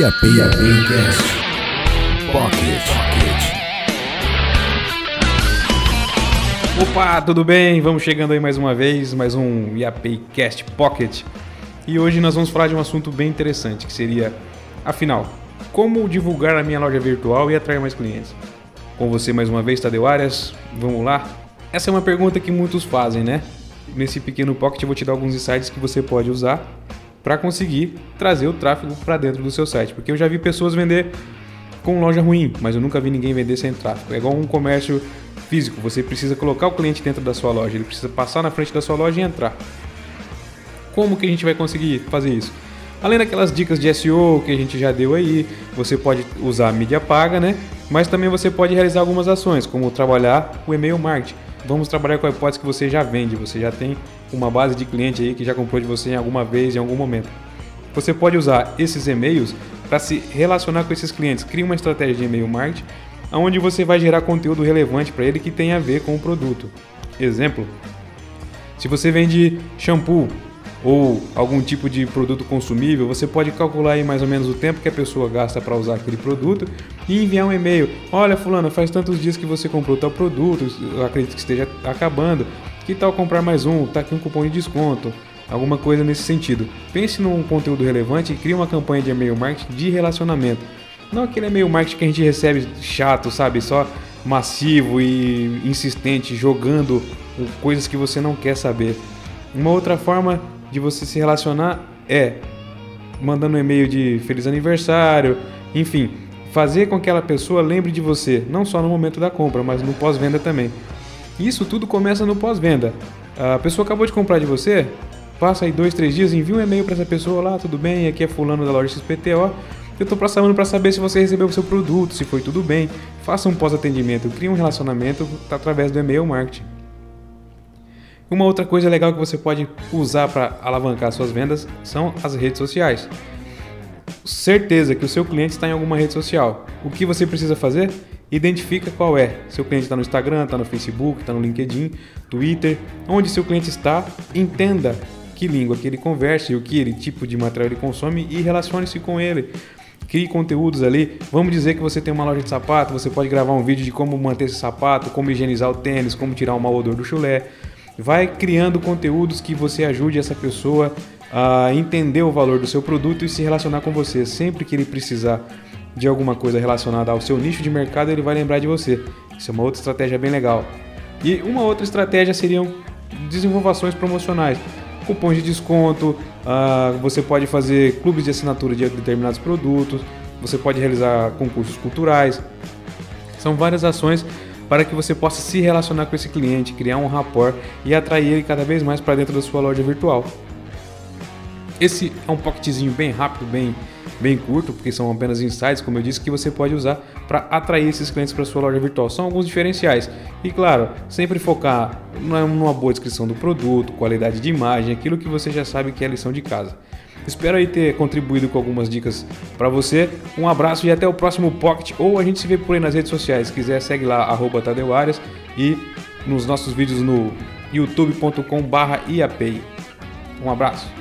IAP Cast. Pocket. Opa, tudo bem? Vamos chegando aí mais uma vez, mais um IAP Cast Pocket. E hoje nós vamos falar de um assunto bem interessante, que seria, afinal, como divulgar a minha loja virtual e atrair mais clientes. Com você mais uma vez, Tadeu Arias, vamos lá? Essa é uma pergunta que muitos fazem, né? Nesse pequeno pocket eu vou te dar alguns insights que você pode usar para conseguir trazer o tráfego para dentro do seu site. Porque eu já vi pessoas vender com loja ruim, mas eu nunca vi ninguém vender sem tráfego. É igual um comércio físico, você precisa colocar o cliente dentro da sua loja, ele precisa passar na frente da sua loja e entrar. Como que a gente vai conseguir fazer isso? Além daquelas dicas de SEO que a gente já deu aí, você pode usar a mídia paga, né? Mas também você pode realizar algumas ações, como trabalhar o e-mail marketing. Vamos trabalhar com a hipótese que você já vende, você já tem uma base de cliente aí que já comprou de você em alguma vez, em algum momento. Você pode usar esses e-mails para se relacionar com esses clientes. Crie uma estratégia de e-mail marketing onde você vai gerar conteúdo relevante para ele que tem a ver com o produto. Exemplo: se você vende shampoo ou algum tipo de produto consumível, você pode calcular aí mais ou menos o tempo que a pessoa gasta para usar aquele produto e enviar um e-mail. Olha, fulano, faz tantos dias que você comprou tal produto, eu acredito que esteja acabando. Que tal comprar mais um? Tá aqui um cupom de desconto. Alguma coisa nesse sentido. Pense num conteúdo relevante e crie uma campanha de e-mail marketing de relacionamento. Não aquele e-mail marketing que a gente recebe chato, sabe? Só massivo e insistente, jogando coisas que você não quer saber. Uma outra forma de você se relacionar é mandando um e-mail de feliz aniversário, enfim, fazer com que aquela pessoa lembre de você, não só no momento da compra, mas no pós-venda também. Isso tudo começa no pós-venda. A pessoa acabou de comprar de você, passa aí dois, três dias, envia um e-mail para essa pessoa lá, tudo bem, aqui é fulano da loja XPTO, eu estou passando para saber se você recebeu o seu produto, se foi tudo bem. Faça um pós-atendimento, crie um relacionamento através do e-mail marketing. Uma outra coisa legal que você pode usar para alavancar suas vendas são as redes sociais. Certeza que o seu cliente está em alguma rede social. O que você precisa fazer? Identifica qual é. Seu cliente está no Instagram, está no Facebook, está no LinkedIn, Twitter. Onde seu cliente está, entenda que língua que ele conversa e o que ele tipo de material ele consome e relacione-se com ele. Crie conteúdos ali. Vamos dizer que você tem uma loja de sapato, você pode gravar um vídeo de como manter esse sapato, como higienizar o tênis, como tirar o mau odor do chulé. Vai criando conteúdos que você ajude essa pessoa a entender o valor do seu produto e se relacionar com você. Sempre que ele precisar de alguma coisa relacionada ao seu nicho de mercado, ele vai lembrar de você. Isso é uma outra estratégia bem legal. E uma outra estratégia seriam desenvolvações promocionais. Cupons de desconto, uh, você pode fazer clubes de assinatura de determinados produtos, você pode realizar concursos culturais. São várias ações para que você possa se relacionar com esse cliente, criar um rapport e atrair ele cada vez mais para dentro da sua loja virtual. Esse é um pocketzinho bem rápido, bem, bem curto, porque são apenas insights, como eu disse, que você pode usar para atrair esses clientes para sua loja virtual. São alguns diferenciais. E claro, sempre focar numa boa descrição do produto, qualidade de imagem, aquilo que você já sabe que é a lição de casa. Espero aí ter contribuído com algumas dicas para você. Um abraço e até o próximo Pocket. Ou a gente se vê por aí nas redes sociais. Se quiser, segue lá, arroba Tadeuarias. E nos nossos vídeos no youtube.com/iapay. Um abraço.